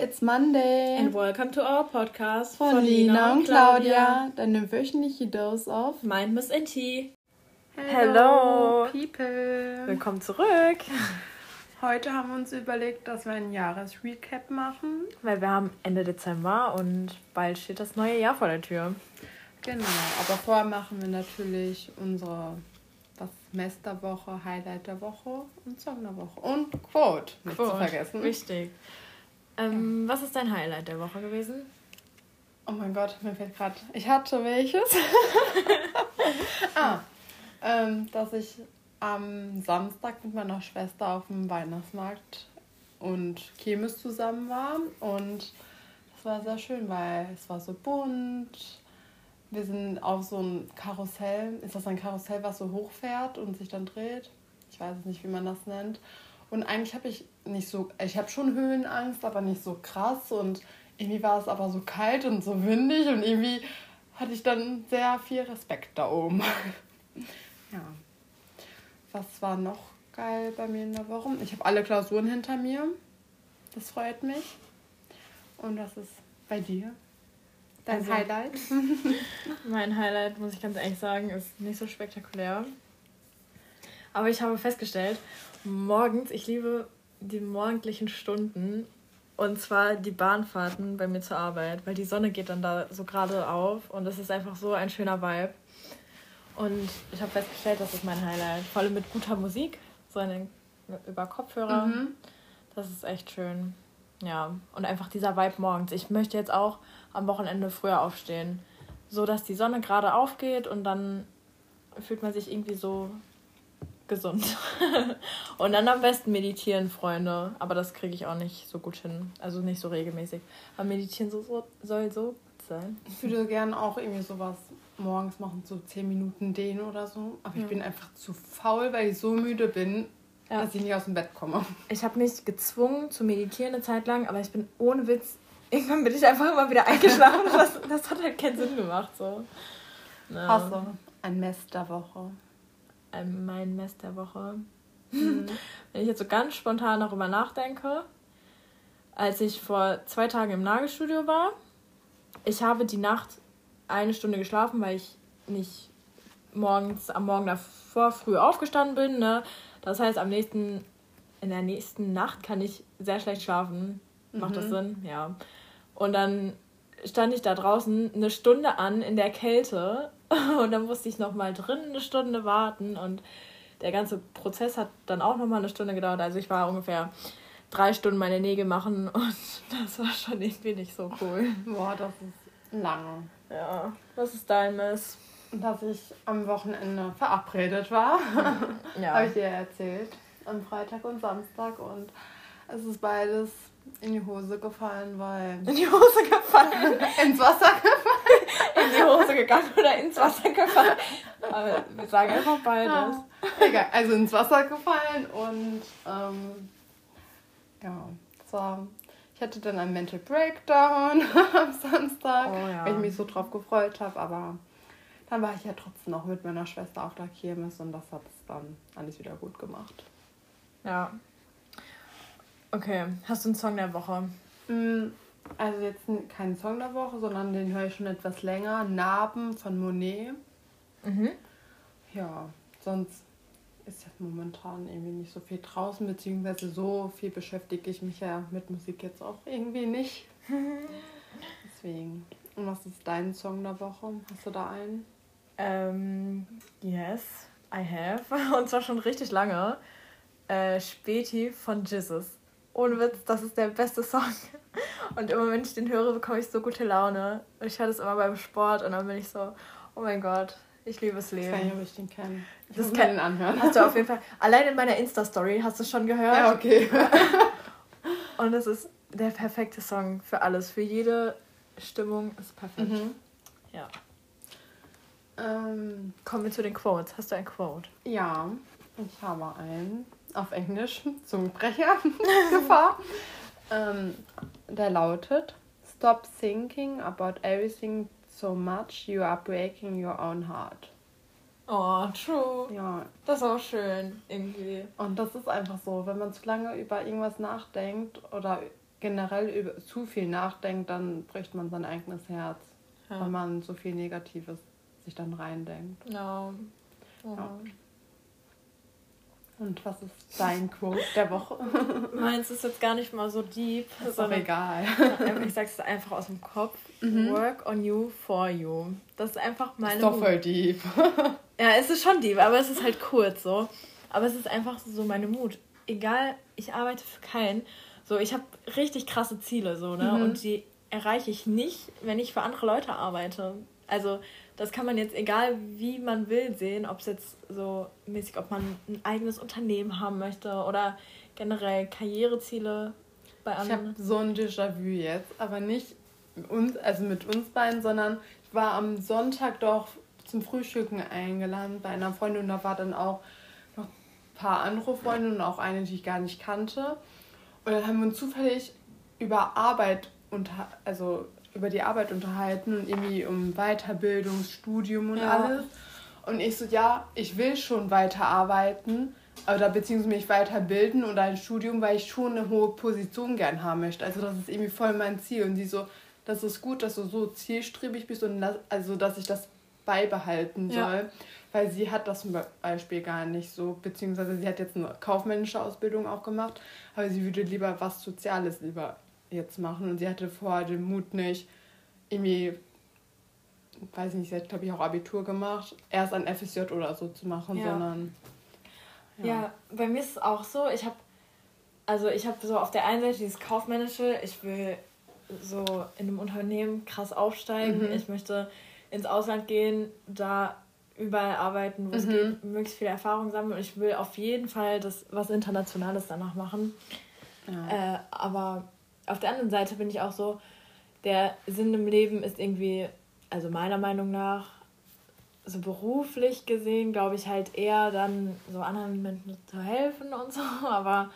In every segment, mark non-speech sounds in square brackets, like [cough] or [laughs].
it's Monday. And welcome to our podcast von, von Lina und Claudia, deine wöchentliche Dose of Mind, Miss and Tea. Hello, people. Willkommen zurück. [laughs] Heute haben wir uns überlegt, dass wir einen Jahresrecap machen. Weil wir haben Ende Dezember und bald steht das neue Jahr vor der Tür. Genau, aber vorher machen wir natürlich unsere was Mesterwoche, Highlight der Woche und Song der Woche. Und Quote, nicht Quote. zu vergessen. Wichtig. Ähm. Was ist dein Highlight der Woche gewesen? Oh mein Gott, mir fällt gerade. Ich hatte welches. [laughs] ah, ähm, dass ich am Samstag mit meiner Schwester auf dem Weihnachtsmarkt und Chemis zusammen war. Und es war sehr schön, weil es war so bunt. Wir sind auf so ein Karussell. Ist das ein Karussell, was so hochfährt und sich dann dreht? Ich weiß es nicht, wie man das nennt. Und eigentlich habe ich nicht so, ich habe schon Höhenangst, aber nicht so krass. Und irgendwie war es aber so kalt und so windig und irgendwie hatte ich dann sehr viel Respekt da oben. [laughs] ja. Was war noch geil bei mir in der Woche? Ich habe alle Klausuren hinter mir. Das freut mich. Und das ist bei dir? Dein also, Highlight? [laughs] mein Highlight, muss ich ganz ehrlich sagen, ist nicht so spektakulär. Aber ich habe festgestellt, morgens, ich liebe die morgendlichen Stunden und zwar die Bahnfahrten bei mir zur Arbeit, weil die Sonne geht dann da so gerade auf und es ist einfach so ein schöner Vibe. Und ich habe festgestellt, das ist mein Highlight. Vor allem mit guter Musik, so eine, über Kopfhörer. Mhm. Das ist echt schön. Ja, und einfach dieser Vibe morgens. Ich möchte jetzt auch am Wochenende früher aufstehen. So dass die Sonne gerade aufgeht und dann fühlt man sich irgendwie so gesund. [laughs] und dann am besten meditieren, Freunde. Aber das kriege ich auch nicht so gut hin. Also nicht so regelmäßig. Aber meditieren so, so, soll so sein. Ich würde gerne auch irgendwie sowas morgens machen, so 10 Minuten dehnen oder so. Aber ja. ich bin einfach zu faul, weil ich so müde bin, ja. dass ich nicht aus dem Bett komme. Ich habe mich gezwungen zu meditieren eine Zeit lang, aber ich bin ohne Witz, irgendwann bin ich einfach immer wieder eingeschlafen. [laughs] das, das hat halt keinen Sinn gemacht. So. Hast du ein Mess der Woche? Ein, mein Mess der Woche. Mhm. [laughs] Wenn ich jetzt so ganz spontan darüber nachdenke, als ich vor zwei Tagen im Nagelstudio war, ich habe die Nacht eine Stunde geschlafen, weil ich nicht morgens am Morgen davor früh aufgestanden bin. Ne? Das heißt, am nächsten, in der nächsten Nacht kann ich sehr schlecht schlafen. Macht mhm. das Sinn? Ja. Und dann stand ich da draußen eine Stunde an in der Kälte [laughs] und dann musste ich noch mal drin eine Stunde warten und der ganze Prozess hat dann auch noch mal eine Stunde gedauert. Also ich war ungefähr drei Stunden meine Nägel machen [laughs] und das war schon irgendwie nicht so cool. Boah, das ist lange. Ja, was ist dein Mess? Dass ich am Wochenende verabredet war. [laughs] Ja. Habe ich dir erzählt. Am Freitag und Samstag. Und es ist beides in die Hose gefallen, weil. In die Hose gefallen? [laughs] ins Wasser gefallen. in die Hose gegangen oder ins Wasser gefallen. Aber wir sagen einfach beides. Ja. Egal, also ins Wasser gefallen und ähm, ja, es war ich hatte dann einen Mental Breakdown [laughs] am Samstag, oh, ja. weil ich mich so drauf gefreut habe. Aber dann war ich ja trotzdem noch mit meiner Schwester auf der Kirmes und das hat es dann alles wieder gut gemacht. Ja. Okay, hast du einen Song der Woche? Mm, also jetzt keinen Song der Woche, sondern den höre ich schon etwas länger. Narben von Monet. Mhm. Ja, sonst ist ja momentan irgendwie nicht so viel draußen, beziehungsweise so viel beschäftige ich mich ja mit Musik jetzt auch irgendwie nicht. [laughs] Deswegen. Und was ist dein Song der Woche? Hast du da einen? Ähm, yes, I have. [laughs] Und zwar schon richtig lange. Äh, Späti von Jesus. Ohne Witz, das ist der beste Song. Und immer wenn ich den höre, bekomme ich so gute Laune. Ich höre das immer beim Sport und dann bin ich so, oh mein Gott, ich liebe das Leben. Ich weiß nicht, ob ich den kenne. Ich das muss kann, den anhören. Hast du auf jeden [laughs] Fall. Allein in meiner Insta-Story hast du schon gehört. Ja, okay. [laughs] Und es ist der perfekte Song für alles. Für jede Stimmung ist perfekt. Mhm. Ja. Ähm, Kommen wir zu den Quotes. Hast du ein Quote? Ja, ich habe einen. Auf Englisch. [laughs] Zungenbrecher. [laughs] Gefahr. ähm, der lautet: Stop thinking about everything so much you are breaking your own heart. Oh, true. Ja. Das ist auch schön, irgendwie. Und das ist einfach so, wenn man zu lange über irgendwas nachdenkt oder generell über zu viel nachdenkt, dann bricht man sein eigenes Herz, ja. weil man so viel Negatives sich dann reindenkt. Ja. Oh. ja. Und was ist dein Quote der Woche? [laughs] Meins ist jetzt gar nicht mal so deep. Ist doch egal. ich sag's einfach aus dem Kopf. Mhm. Work on you for you. Das ist einfach meine. Ist doch voll deep. [laughs] ja, es ist schon deep, aber es ist halt kurz so. Aber es ist einfach so meine Mut. Egal, ich arbeite für keinen. So, ich habe richtig krasse Ziele so, ne? Mhm. Und die erreiche ich nicht, wenn ich für andere Leute arbeite. Also das kann man jetzt, egal wie man will, sehen, ob es jetzt so mäßig, ob man ein eigenes Unternehmen haben möchte oder generell Karriereziele bei anderen. Ich habe so ein Déjà-vu jetzt, aber nicht uns, also mit uns beiden, sondern ich war am Sonntag doch zum Frühstücken eingeladen bei einer Freundin und da war dann auch noch ein paar andere Freunde und auch eine, die ich gar nicht kannte. Und dann haben wir uns zufällig über Arbeit unter, also über die Arbeit unterhalten und irgendwie um Weiterbildung, Studium und ja. alles. Und ich so, ja, ich will schon weiterarbeiten oder beziehungsweise mich weiterbilden oder ein Studium, weil ich schon eine hohe Position gern haben möchte. Also das ist irgendwie voll mein Ziel. Und sie so, das ist gut, dass du so zielstrebig bist und das, also dass ich das beibehalten soll. Ja. Weil sie hat das zum Beispiel gar nicht so, beziehungsweise sie hat jetzt eine kaufmännische Ausbildung auch gemacht, aber sie würde lieber was Soziales lieber jetzt machen. Und sie hatte vorher den Mut nicht, irgendwie, weiß nicht, sie hat, glaube ich, auch Abitur gemacht, erst ein FSJ oder so zu machen, ja. sondern. Ja. ja, bei mir ist es auch so, ich habe, also ich habe so auf der einen Seite dieses Kaufmännische, ich will so in einem Unternehmen krass aufsteigen, mhm. ich möchte ins Ausland gehen, da überall arbeiten, wo es mhm. geht, möglichst viel Erfahrung sammeln und ich will auf jeden Fall das was Internationales danach machen. Ja. Äh, aber auf der anderen Seite bin ich auch so, der Sinn im Leben ist irgendwie, also meiner Meinung nach, so beruflich gesehen, glaube ich halt eher dann so anderen Menschen zu helfen und so, [laughs] aber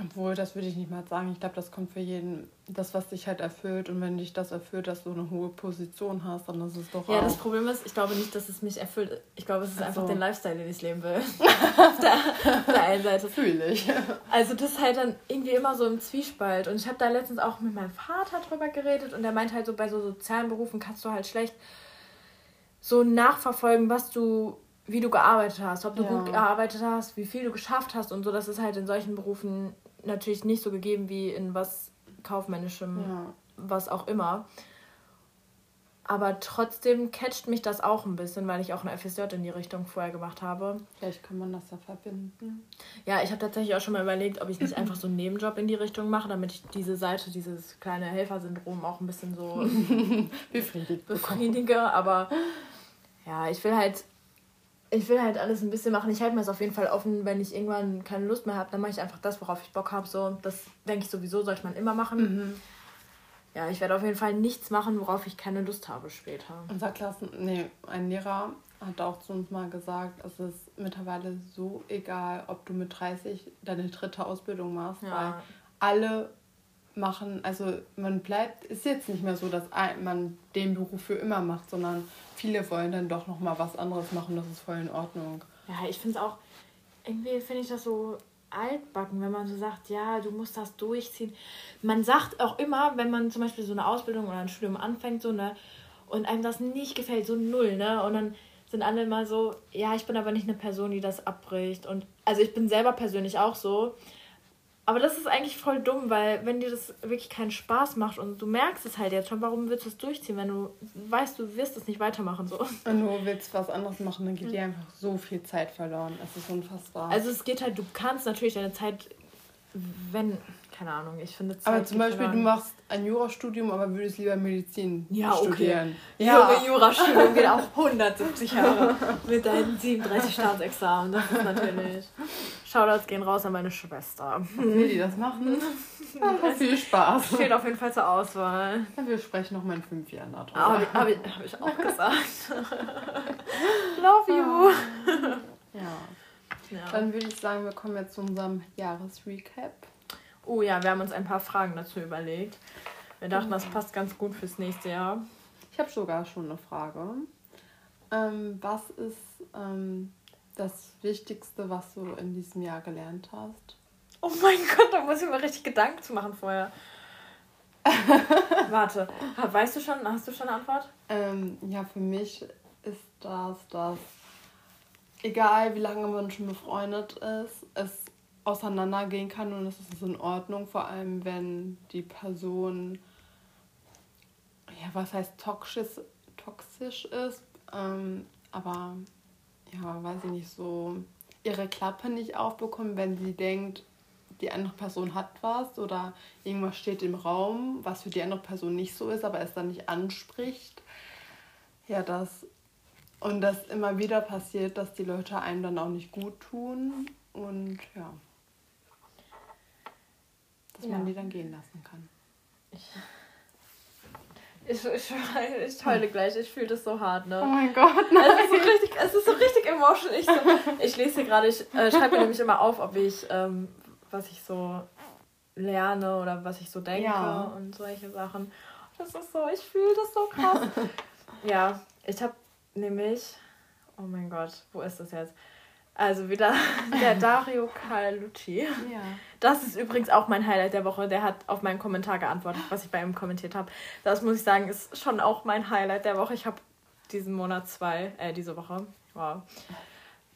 obwohl, das würde ich nicht mal sagen. Ich glaube, das kommt für jeden, das, was dich halt erfüllt. Und wenn dich das erfüllt, dass du eine hohe Position hast, dann ist es doch Ja, das Problem ist, ich glaube nicht, dass es mich erfüllt. Ich glaube, es ist Ach einfach den Lifestyle, den ich leben will. [laughs] auf, der, auf der einen Seite. Fühle ich. Also das ist halt dann irgendwie immer so im Zwiespalt. Und ich habe da letztens auch mit meinem Vater drüber geredet. Und der meint halt so, bei so sozialen Berufen kannst du halt schlecht so nachverfolgen, was du wie du gearbeitet hast, ob du ja. gut gearbeitet hast, wie viel du geschafft hast und so. Das ist halt in solchen Berufen natürlich nicht so gegeben wie in was kaufmännischem, ja. was auch immer. Aber trotzdem catcht mich das auch ein bisschen, weil ich auch eine FSJ in die Richtung vorher gemacht habe. Vielleicht kann man das da verbinden. Ja, ich habe tatsächlich auch schon mal überlegt, ob ich nicht einfach so einen Nebenjob in die Richtung mache, damit ich diese Seite, dieses kleine Helfersyndrom auch ein bisschen so [laughs] befriedige. Aber ja, ich will halt ich will halt alles ein bisschen machen. Ich halte mir das auf jeden Fall offen, wenn ich irgendwann keine Lust mehr habe, dann mache ich einfach das, worauf ich Bock habe. So, das denke ich sowieso, sollte man immer machen. Mhm. Ja, ich werde auf jeden Fall nichts machen, worauf ich keine Lust habe später. Unser Klassen, nee, ein Lehrer hat auch zu uns mal gesagt, es ist mittlerweile so egal, ob du mit 30 deine dritte Ausbildung machst, ja. weil alle machen, also man bleibt, ist jetzt nicht mehr so, dass man den Beruf für immer macht, sondern viele wollen dann doch noch mal was anderes machen, das ist voll in Ordnung. Ja, ich finde es auch, irgendwie finde ich das so altbacken, wenn man so sagt, ja, du musst das durchziehen. Man sagt auch immer, wenn man zum Beispiel so eine Ausbildung oder ein Studium anfängt, so, ne, und einem das nicht gefällt, so null, ne, und dann sind alle mal so, ja, ich bin aber nicht eine Person, die das abbricht. Und also ich bin selber persönlich auch so. Aber das ist eigentlich voll dumm, weil wenn dir das wirklich keinen Spaß macht und du merkst es halt jetzt schon, warum willst du es durchziehen, wenn du weißt, du wirst es nicht weitermachen so. Und du willst was anderes machen, dann geht dir einfach so viel Zeit verloren. Es ist unfassbar. Also es geht halt, du kannst natürlich deine Zeit, wenn keine Ahnung, ich finde Zeit Aber zum Beispiel, daran. du machst ein Jurastudium, aber würdest lieber Medizin ja, studieren. Okay. Ja, Junge, Jurastudium geht auch 170 Jahre mit deinen 37 Staatsexamen. Das ist natürlich. Shoutouts gehen raus an meine Schwester. Will die das machen? Ja, [laughs] viel Spaß. Steht auf jeden Fall zur Auswahl. Ja, wir sprechen noch mal in fünf Jahren darüber. Habe ich, hab ich, hab ich auch gesagt. [laughs] Love you. Ja. ja. Dann würde ich sagen, wir kommen jetzt zu unserem Jahresrecap. Oh ja, wir haben uns ein paar Fragen dazu überlegt. Wir dachten, das passt ganz gut fürs nächste Jahr. Ich habe sogar schon eine Frage. Ähm, was ist ähm, das Wichtigste, was du in diesem Jahr gelernt hast? Oh mein Gott, da muss ich mir richtig Gedanken zu machen vorher. [laughs] Warte, weißt du schon, hast du schon eine Antwort? Ähm, ja, für mich ist das, dass egal wie lange man schon befreundet ist, es auseinandergehen kann und es ist in Ordnung, vor allem wenn die Person, ja, was heißt toxisch, toxisch ist, ähm, aber ja, weiß ich nicht, so ihre Klappe nicht aufbekommen, wenn sie denkt, die andere Person hat was oder irgendwas steht im Raum, was für die andere Person nicht so ist, aber es dann nicht anspricht. Ja, das und das immer wieder passiert, dass die Leute einem dann auch nicht gut tun und ja, dass ja. man die dann gehen lassen kann. Ich, ich, ich, ich heule gleich, ich fühle das so hart, ne? Oh mein Gott, nein. Es ist so richtig, es ist so richtig emotional. Ich, so, ich lese hier gerade, ich äh, schreibe mir nämlich immer auf, ob ich, ähm, was ich so lerne oder was ich so denke ja. und solche Sachen. Das ist so, ich fühle das so krass. [laughs] ja, ich habe nämlich, oh mein Gott, wo ist das jetzt? Also wieder [laughs] der Dario Carlucci. Ja. Das ist übrigens auch mein Highlight der Woche. Der hat auf meinen Kommentar geantwortet, was ich bei ihm kommentiert habe. Das muss ich sagen, ist schon auch mein Highlight der Woche. Ich habe diesen Monat zwei, äh, diese Woche. Wow.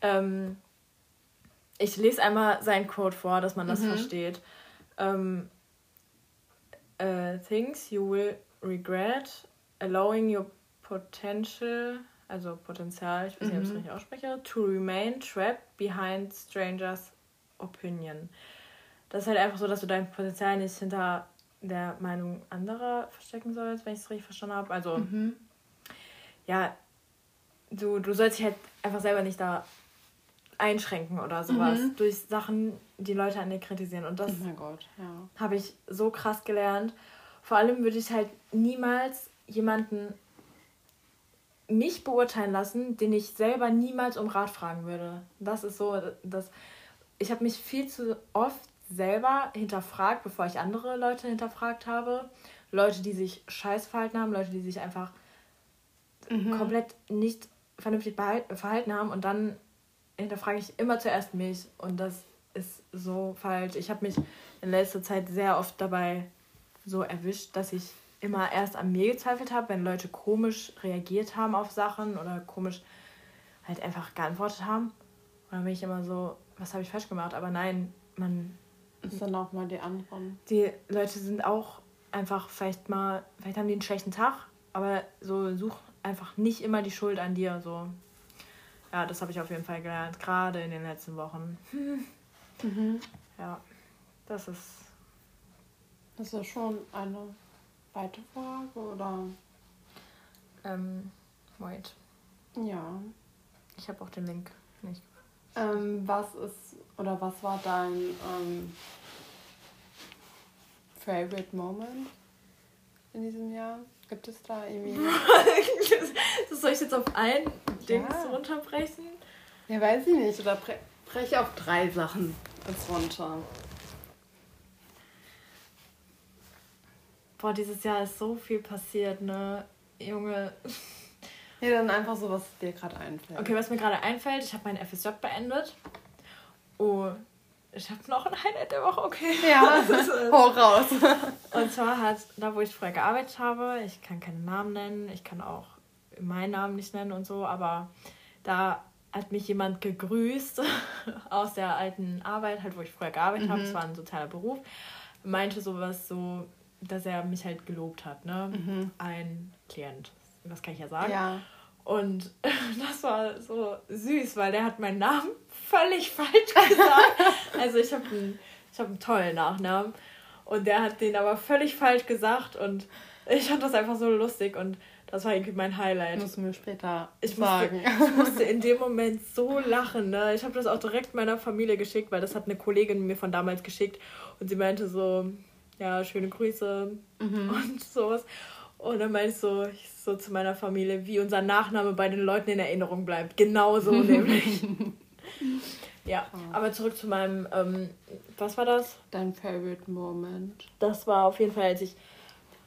Ähm, ich lese einmal sein Quote vor, dass man das mhm. versteht. Um, uh, things you will regret, allowing your potential also Potenzial, ich weiß nicht, ob ich es mhm. richtig ausspreche, to remain trapped behind strangers' opinion. Das ist halt einfach so, dass du dein Potenzial nicht hinter der Meinung anderer verstecken sollst, wenn ich es richtig verstanden habe. Also, mhm. ja, du, du sollst dich halt einfach selber nicht da einschränken oder sowas mhm. durch Sachen, die Leute an dir kritisieren. Und das oh ja. habe ich so krass gelernt. Vor allem würde ich halt niemals jemanden mich beurteilen lassen, den ich selber niemals um Rat fragen würde. Das ist so, dass ich habe mich viel zu oft selber hinterfragt, bevor ich andere Leute hinterfragt habe. Leute, die sich scheiß verhalten haben, Leute, die sich einfach mhm. komplett nicht vernünftig verhalten haben und dann hinterfrage ich immer zuerst mich und das ist so falsch. Ich habe mich in letzter Zeit sehr oft dabei so erwischt, dass ich immer erst an mir gezweifelt habe, wenn Leute komisch reagiert haben auf Sachen oder komisch halt einfach geantwortet haben. Und dann bin ich immer so, was habe ich falsch gemacht? Aber nein, man. Ist dann auch mal die anderen. Die Leute sind auch einfach vielleicht mal, vielleicht haben die einen schlechten Tag, aber so such einfach nicht immer die Schuld an dir. So. Ja, das habe ich auf jeden Fall gelernt, gerade in den letzten Wochen. Mhm. Ja, das ist. Das ist schon eine Zweite Frage oder? Ähm, wait. Ja. Ich habe auch den Link nicht. Ähm, was ist oder was war dein ähm, Favorite Moment in diesem Jahr? Gibt es da irgendwie. [laughs] das soll ich jetzt auf ein ja. Ding runterbrechen? Ja, weiß ich nicht. Oder breche auf drei Sachen es runter. Boah, dieses Jahr ist so viel passiert, ne? Junge. Ja, dann einfach so, was dir gerade einfällt. Okay, was mir gerade einfällt, ich habe mein FSJ beendet. Oh, ich habe noch ein Highlight der Woche, okay. Ja, [laughs] hau raus. Und zwar hat, da wo ich vorher gearbeitet habe, ich kann keinen Namen nennen, ich kann auch meinen Namen nicht nennen und so, aber da hat mich jemand gegrüßt [laughs] aus der alten Arbeit, halt wo ich vorher gearbeitet mhm. habe, es war ein sozialer Beruf, meinte sowas so, dass er mich halt gelobt hat, ne? Mhm. Ein Klient. Das kann ich ja sagen. Ja. Und [laughs] das war so süß, weil der hat meinen Namen völlig [laughs] falsch gesagt. also ich habe einen, hab einen tollen Nachnamen. Und der hat den aber völlig falsch gesagt. Und ich fand das einfach so lustig. Und das war irgendwie mein Highlight. Musst du mir später ich sagen. Musste, ich musste in dem Moment so lachen. Ne? Ich habe das auch direkt meiner Familie geschickt, weil das hat eine Kollegin mir von damals geschickt. Und sie meinte so, ja, schöne Grüße mhm. und sowas. Und dann meinte ich so, ich so zu meiner Familie, wie unser Nachname bei den Leuten in Erinnerung bleibt. Genauso [laughs] nämlich. ja, aber zurück zu meinem, ähm, was war das? Dein Favorite Moment. Das war auf jeden Fall, als ich,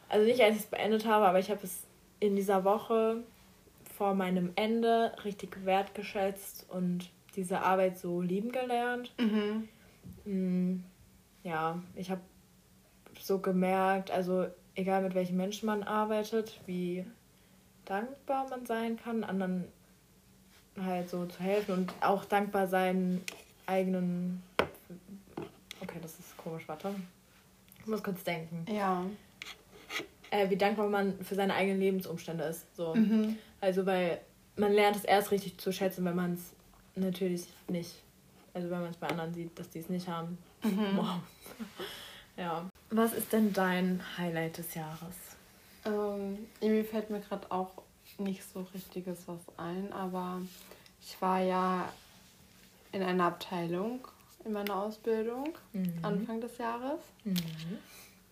also nicht als ich es beendet habe, aber ich habe es in dieser Woche vor meinem Ende richtig wertgeschätzt und diese Arbeit so lieben gelernt. Mhm. Mm, ja, ich habe so gemerkt, also egal mit welchen Menschen man arbeitet, wie dankbar man sein kann, anderen halt so zu helfen und auch dankbar sein eigenen. Okay, das ist komisch, warte. Ich muss kurz denken. Ja. Äh, wie dankbar man für seine eigenen Lebensumstände ist. So. Mhm. Also, weil man lernt es erst richtig zu schätzen, wenn man es natürlich nicht. Also, wenn man es bei anderen sieht, dass die es nicht haben. Mhm. Wow. [laughs] ja. Was ist denn dein Highlight des Jahres? Ähm, irgendwie fällt mir gerade auch nicht so richtiges was ein, aber ich war ja in einer Abteilung in meiner Ausbildung mhm. Anfang des Jahres. Mhm.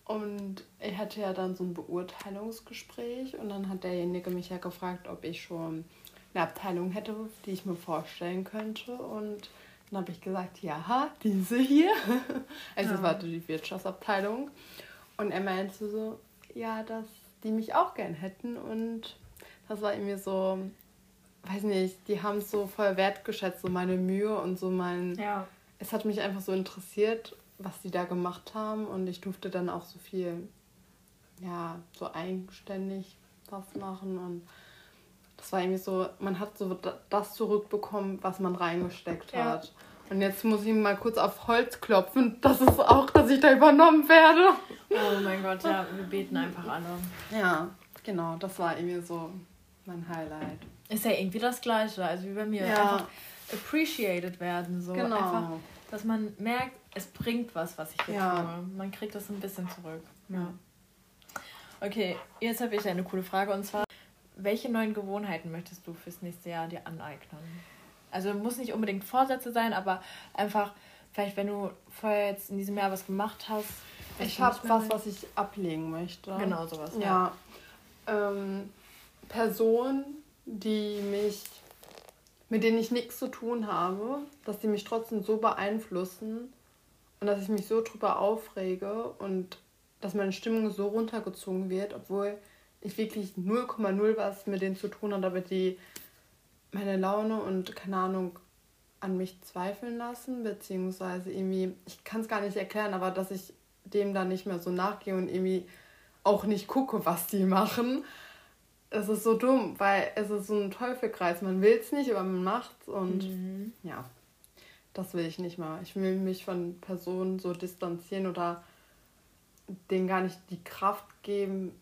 Und ich hatte ja dann so ein Beurteilungsgespräch und dann hat derjenige mich ja gefragt, ob ich schon eine Abteilung hätte, die ich mir vorstellen könnte. Und dann habe ich gesagt, ja, diese hier. [laughs] Also ja. es war die Wirtschaftsabteilung. Und er meinte so, ja, dass die mich auch gern hätten. Und das war irgendwie so, weiß nicht, die haben es so voll wertgeschätzt, so meine Mühe und so mein. Ja. Es hat mich einfach so interessiert, was die da gemacht haben. Und ich durfte dann auch so viel, ja, so eigenständig was machen. Und das war irgendwie so, man hat so das zurückbekommen, was man reingesteckt ja. hat. Und jetzt muss ich mal kurz auf Holz klopfen. Das ist auch, dass ich da übernommen werde. Oh mein Gott, ja, wir beten einfach alle. Ja, genau, das war irgendwie so mein Highlight. Ist ja irgendwie das Gleiche, also wie bei mir. Ja. Einfach appreciated werden. So. Genau. Einfach, dass man merkt, es bringt was, was ich hier ja. tue. Man kriegt das ein bisschen zurück. Ja. Okay, jetzt habe ich eine coole Frage und zwar, welche neuen Gewohnheiten möchtest du fürs nächste Jahr dir aneignen? Also muss nicht unbedingt Vorsätze sein, aber einfach, vielleicht wenn du vorher jetzt in diesem Jahr was gemacht hast. Ich habe was, was ich ablegen möchte. Genau, sowas. Ja. ja. Ähm, Personen, die mich, mit denen ich nichts zu tun habe, dass die mich trotzdem so beeinflussen und dass ich mich so drüber aufrege und dass meine Stimmung so runtergezogen wird, obwohl ich wirklich 0,0 was mit denen zu tun habe, damit die meine Laune und keine Ahnung an mich zweifeln lassen, beziehungsweise irgendwie, ich kann es gar nicht erklären, aber dass ich dem dann nicht mehr so nachgehe und irgendwie auch nicht gucke, was die machen. Es ist so dumm, weil es ist so ein Teufelkreis. Man will es nicht, aber man macht es und mhm. ja, das will ich nicht mal. Ich will mich von Personen so distanzieren oder denen gar nicht die Kraft geben,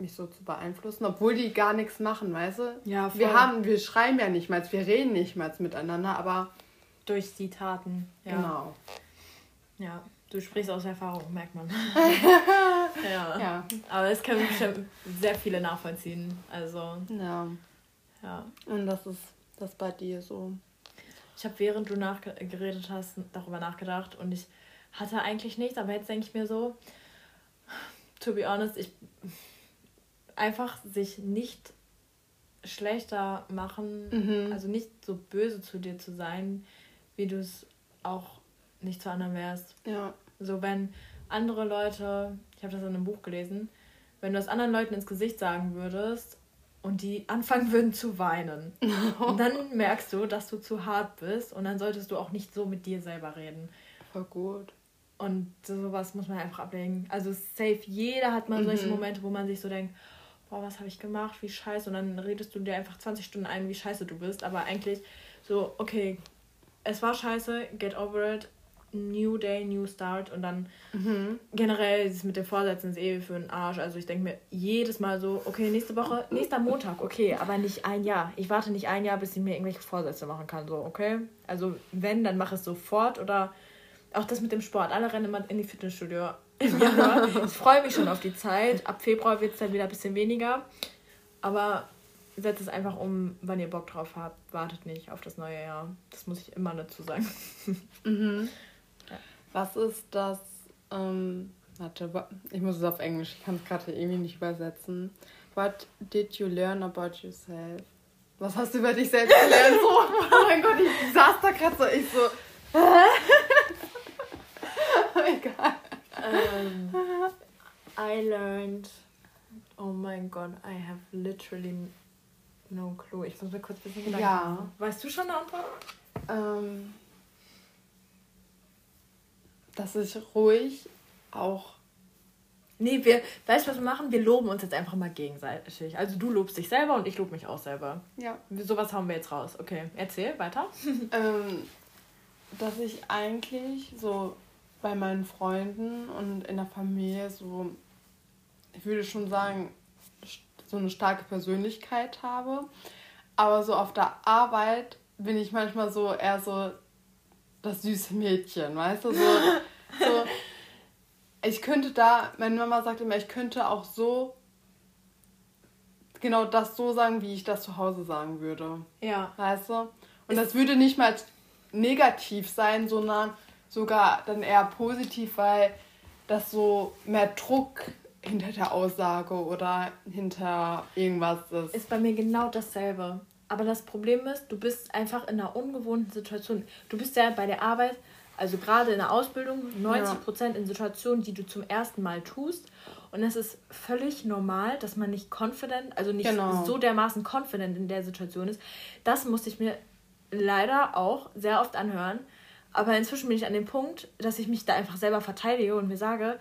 mich so zu beeinflussen, obwohl die gar nichts machen, weißt du? Ja, voll. Wir haben, wir schreiben ja nicht mal, wir reden nicht mal miteinander, aber durch die Taten. Ja. Genau. Ja, du sprichst aus Erfahrung, merkt man. [laughs] ja. ja. Aber es können bestimmt sehr viele nachvollziehen. Also. Ja. Ja. Und das ist das bei dir so. Ich habe während du nachgeredet hast darüber nachgedacht und ich hatte eigentlich nichts, aber jetzt denke ich mir so, to be honest, ich einfach sich nicht schlechter machen, mhm. also nicht so böse zu dir zu sein, wie du es auch nicht zu anderen wärst. Ja. So wenn andere Leute, ich habe das in einem Buch gelesen, wenn du das anderen Leuten ins Gesicht sagen würdest und die anfangen würden zu weinen, [laughs] dann merkst du, dass du zu hart bist und dann solltest du auch nicht so mit dir selber reden. Voll gut. Und sowas muss man einfach ablegen. Also safe, jeder hat mal mhm. solche Momente, wo man sich so denkt, boah, was habe ich gemacht, wie scheiße. Und dann redest du dir einfach 20 Stunden ein, wie scheiße du bist. Aber eigentlich so, okay, es war scheiße, get over it, new day, new start. Und dann mhm. generell ist mit den Vorsätzen ist eh für den Arsch. Also ich denke mir jedes Mal so, okay, nächste Woche, nächster Montag, okay, aber nicht ein Jahr. Ich warte nicht ein Jahr, bis ich mir irgendwelche Vorsätze machen kann, so, okay? Also wenn, dann mach es sofort oder auch das mit dem Sport. Alle rennen immer in die Fitnessstudio im Januar. ich freue mich schon auf die Zeit. Ab Februar wird es dann wieder ein bisschen weniger. Aber setzt es einfach um, wann ihr Bock drauf habt. Wartet nicht auf das neue Jahr. Das muss ich immer dazu sagen. [laughs] mhm. ja. Was ist das? Ähm, warte, ich muss es auf Englisch. Ich kann es gerade irgendwie nicht übersetzen. What did you learn about yourself? Was hast du über dich selbst gelernt? [laughs] So, oh mein Gott, ich saß da gerade so, ich so. [laughs] Egal. Um, I learned. Oh mein Gott, I have literally no clue. Ich muss mir kurz ein bisschen Gedanken ja. machen. Weißt du schon eine Antwort? Ähm, dass ich ruhig auch Nee, wir, weißt du, was wir machen? Wir loben uns jetzt einfach mal gegenseitig. Also du lobst dich selber und ich lobe mich auch selber. Ja. Sowas hauen wir jetzt raus. Okay, erzähl weiter. [laughs] ähm, dass ich eigentlich so bei meinen Freunden und in der Familie so, ich würde schon sagen, so eine starke Persönlichkeit habe. Aber so auf der Arbeit bin ich manchmal so eher so das süße Mädchen, weißt du? So, [laughs] so ich könnte da, meine Mama sagt immer, ich könnte auch so genau das so sagen, wie ich das zu Hause sagen würde. Ja. Weißt du? Und das würde nicht mal negativ sein, sondern sogar dann eher positiv, weil das so mehr Druck hinter der Aussage oder hinter irgendwas ist. Ist bei mir genau dasselbe. Aber das Problem ist, du bist einfach in einer ungewohnten Situation. Du bist ja bei der Arbeit, also gerade in der Ausbildung, 90 Prozent in Situationen, die du zum ersten Mal tust. Und es ist völlig normal, dass man nicht confident, also nicht genau. so dermaßen confident in der Situation ist. Das musste ich mir leider auch sehr oft anhören. Aber inzwischen bin ich an dem Punkt, dass ich mich da einfach selber verteidige und mir sage,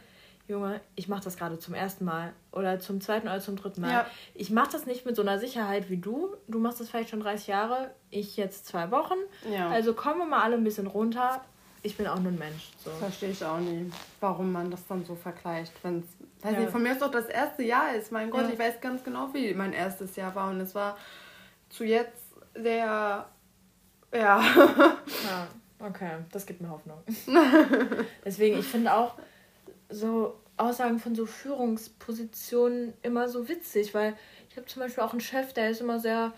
Junge, ich mache das gerade zum ersten Mal oder zum zweiten oder zum dritten Mal. Ja. Ich mache das nicht mit so einer Sicherheit wie du. Du machst das vielleicht schon 30 Jahre, ich jetzt zwei Wochen. Ja. Also kommen wir mal alle ein bisschen runter. Ich bin auch nur ein Mensch. So. Verstehe ich auch nie, warum man das dann so vergleicht. Wenn's, weiß ja. nicht, von mir ist doch das erste Jahr ist. Mein Gott, ich weiß ganz genau, wie mein erstes Jahr war. Und es war zu jetzt sehr, ja. [laughs] ja. Okay, das gibt mir Hoffnung. [laughs] Deswegen, ich finde auch, so Aussagen von so Führungspositionen immer so witzig, weil ich habe zum Beispiel auch einen Chef, der ist immer sehr,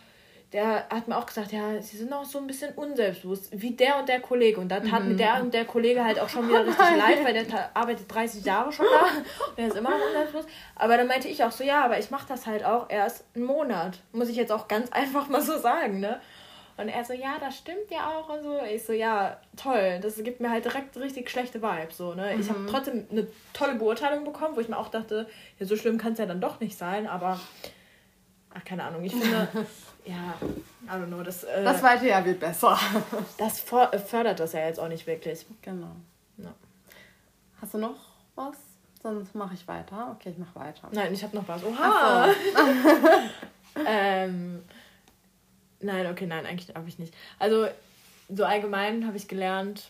der hat mir auch gesagt, ja, sie sind auch so ein bisschen unselbstbewusst, wie der und der Kollege. Und da tat mhm. mir der und der Kollege halt auch schon wieder richtig oh [laughs] leid, weil der arbeitet 30 Jahre schon da und er ist immer noch unselbstbewusst. Aber dann meinte ich auch so, ja, aber ich mache das halt auch erst einen Monat. Muss ich jetzt auch ganz einfach mal so sagen, ne? Und er so, ja, das stimmt ja auch und so. Ich so, ja, toll. Das gibt mir halt direkt richtig schlechte Vibes. So, ne? Mhm. Ich habe trotzdem eine tolle Beurteilung bekommen, wo ich mir auch dachte, ja, so schlimm kann es ja dann doch nicht sein, aber ach, keine Ahnung. Ich finde, [laughs] ja, I don't know. Das, äh, das zweite Jahr wird besser. [laughs] das fördert das ja jetzt auch nicht wirklich. Genau. Ja. Hast du noch was? Sonst mache ich weiter. Okay, ich mache weiter. Nein, ich habe noch was. Oha! [laughs] Ähm, Nein, okay, nein, eigentlich habe ich nicht. Also so allgemein habe ich gelernt,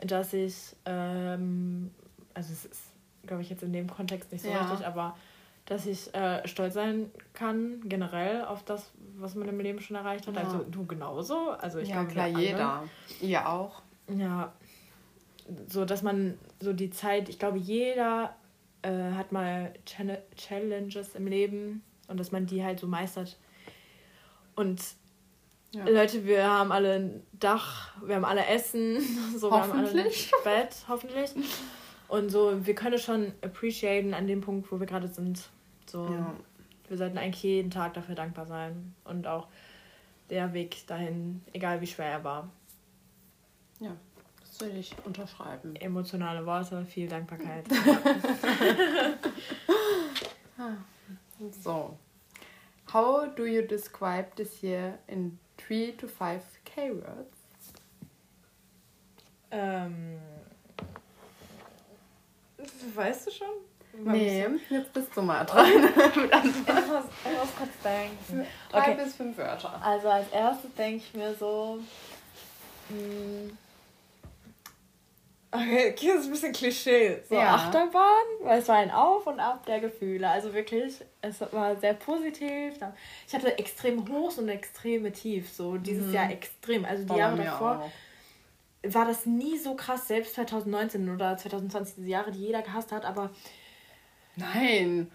dass ich, ähm, also es ist, glaube ich, jetzt in dem Kontext nicht so ja. richtig, aber dass ich äh, stolz sein kann, generell auf das, was man im Leben schon erreicht hat. Ja. Also du genauso. Also ich ja, glaube, klar, jeder. Ihr auch. Ja. So, dass man so die Zeit, ich glaube, jeder äh, hat mal Challenges im Leben und dass man die halt so meistert. Und ja. Leute, wir haben alle ein Dach, wir haben alle Essen, [laughs] so, wir haben alle ein Bett, hoffentlich. Und so, wir können schon appreciaten an dem Punkt, wo wir gerade sind. So, ja. wir sollten eigentlich jeden Tag dafür dankbar sein. Und auch der Weg dahin, egal wie schwer er war. Ja, das will ich unterschreiben. Emotionale Worte, viel Dankbarkeit. [laughs] so. How do you describe this year in 3 to 5 K-Words? Ähm. Weißt du schon? Warum nee, jetzt bist du mal dran. [laughs] [laughs] ich muss kurz denken. Drei okay. bis fünf Wörter. Also als erstes denke ich mir so. Mh, hm, Okay, das ist ein bisschen Klischee. So ja. Achterbahn, weil es war ein Auf und Ab der Gefühle. Also wirklich, es war sehr positiv. Ich hatte extrem Hochs und extreme Tiefs. So dieses mhm. Jahr extrem. Also die Jahre davor auch. war das nie so krass, selbst 2019 oder 2020, diese Jahre, die jeder gehasst hat, aber. Nein!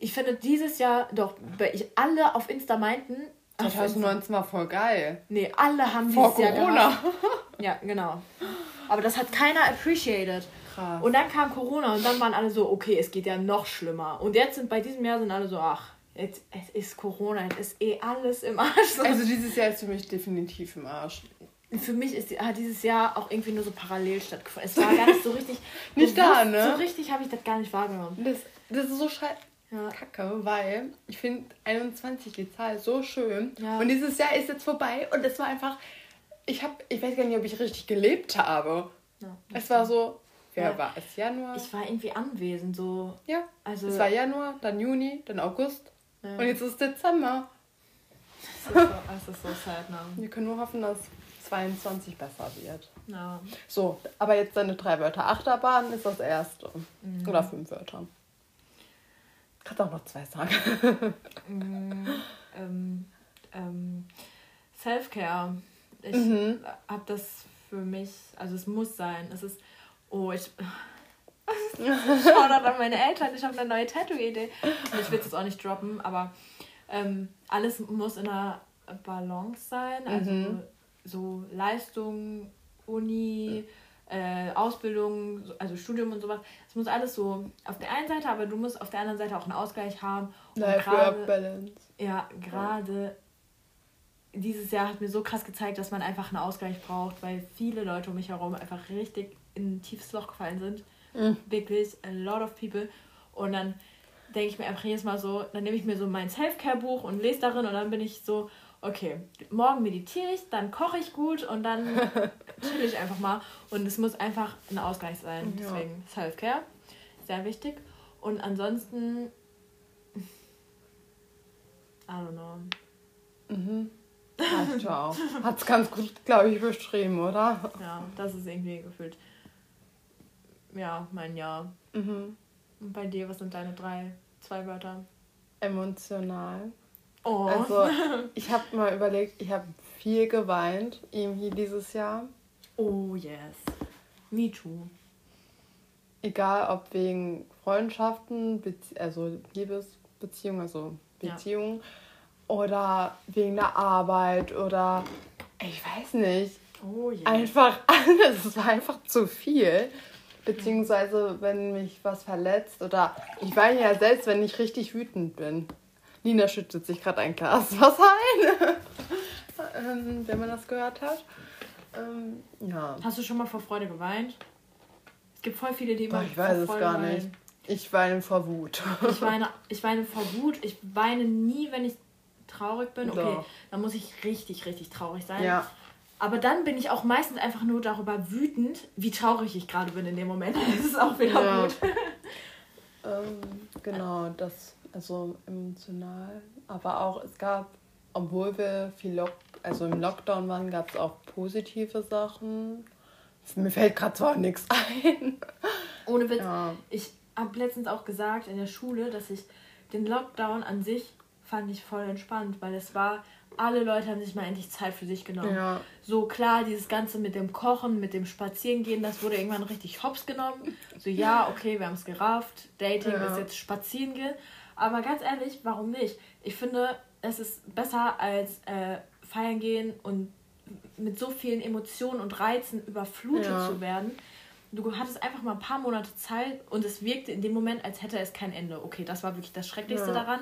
Ich finde dieses Jahr, doch, weil ich alle auf Insta meinten. 2019 war voll geil. Nee, alle haben Vor dieses Corona. Jahr gehasst. Ja, genau. [laughs] Aber das hat keiner appreciated. Krass. Und dann kam Corona und dann waren alle so, okay, es geht ja noch schlimmer. Und jetzt sind bei diesem Jahr sind alle so, ach, jetzt es ist Corona, jetzt ist eh alles im Arsch. [laughs] Also dieses Jahr ist für mich definitiv im Arsch. Für mich ist, hat dieses Jahr auch irgendwie nur so parallel stattgefunden. Es war gar nicht so richtig. [laughs] nicht da, ne? So richtig habe ich das gar nicht wahrgenommen. Das, das ist so scheiße. Ja. Kacke, weil ich finde 21 die Zahl so schön. Ja. Und dieses Jahr ist jetzt vorbei und es war einfach ich habe, ich weiß gar nicht, ob ich richtig gelebt habe. Ja, es war so, Wer war es? Januar? Ich war irgendwie anwesend, so. Ja. Also, es war Januar, dann Juni, dann August. Ja. Und jetzt ist Dezember. Das ist so, [laughs] das ist so sad, ne? Wir können nur hoffen, dass 22 besser wird. Ja. So, aber jetzt deine drei Wörter. Achterbahn ist das erste. Mhm. Oder fünf Wörter. Kannst auch noch zwei sagen. mm, [laughs] ähm, ähm, Self-Care. Ich mhm. habe das für mich, also es muss sein. Es ist, oh, ich. [laughs] Da an meine Eltern, ich habe eine neue Tattoo-Idee. Und ich will es jetzt auch nicht droppen, aber ähm, alles muss in einer Balance sein. Also mhm. so Leistung, Uni, äh, Ausbildung, also Studium und sowas. Es muss alles so auf der einen Seite, aber du musst auf der anderen Seite auch einen Ausgleich haben. Life-Work-Balance. Ja, gerade dieses Jahr hat mir so krass gezeigt, dass man einfach einen Ausgleich braucht, weil viele Leute um mich herum einfach richtig in ein tiefes Loch gefallen sind. Mhm. Wirklich, a lot of people. Und dann denke ich mir einfach jedes Mal so, dann nehme ich mir so mein Self-Care-Buch und lese darin und dann bin ich so, okay, morgen meditiere ich, dann koche ich gut und dann [laughs] chill ich einfach mal. Und es muss einfach ein Ausgleich sein. Ja. Deswegen Self-Care, sehr wichtig. Und ansonsten, I don't know. Mhm. Ja, ciao. [laughs] Hat es ganz gut, glaube ich, beschrieben, oder? Ja, das ist irgendwie gefühlt, ja, mein Jahr. Mhm. Und bei dir, was sind deine drei, zwei Wörter? Emotional. Oh. Also, [laughs] ich habe mal überlegt, ich habe viel geweint, irgendwie dieses Jahr. Oh, yes. Me too. Egal, ob wegen Freundschaften, Bezie also Liebesbeziehungen, also Beziehungen, ja. Oder wegen der Arbeit oder ich weiß nicht. Oh, yes. Einfach alles. Es war einfach zu viel. Beziehungsweise, wenn mich was verletzt oder ich weine ja selbst, wenn ich richtig wütend bin. Nina schüttet sich gerade ein Glas Wasser ein, [laughs] ähm, wenn man das gehört hat. Ähm, ja. Hast du schon mal vor Freude geweint? Es gibt voll viele, die immer. Ich weiß es gar weinen. nicht. Ich weine vor Wut. ich, weine, ich weine vor Wut. Ich weine nie, wenn ich traurig bin. Okay, Doch. dann muss ich richtig, richtig traurig sein. Ja. Aber dann bin ich auch meistens einfach nur darüber wütend, wie traurig ich gerade bin in dem Moment. [laughs] Das ist auch wieder ja. gut. [laughs] ähm, genau, das, also emotional. Aber auch, es gab, obwohl wir viel Lock, also im Lockdown waren, gab es auch positive Sachen. Mir fällt gerade zwar nichts [laughs] ein. Ohne Witz. Ja. Ich habe letztens auch gesagt in der Schule, dass ich den Lockdown an sich fand ich voll entspannt, weil es war alle Leute haben sich mal endlich Zeit für sich genommen. Ja. So klar, dieses Ganze mit dem Kochen, mit dem Spazierengehen, das wurde irgendwann richtig hops genommen. So ja, okay, wir haben es gerafft, Dating ja. ist jetzt Spazierengehen. Aber ganz ehrlich, warum nicht? Ich finde, es ist besser als äh, feiern gehen und mit so vielen Emotionen und Reizen überflutet ja. zu werden. Du hattest einfach mal ein paar Monate Zeit und es wirkte in dem Moment, als hätte es kein Ende. Okay, das war wirklich das Schrecklichste daran.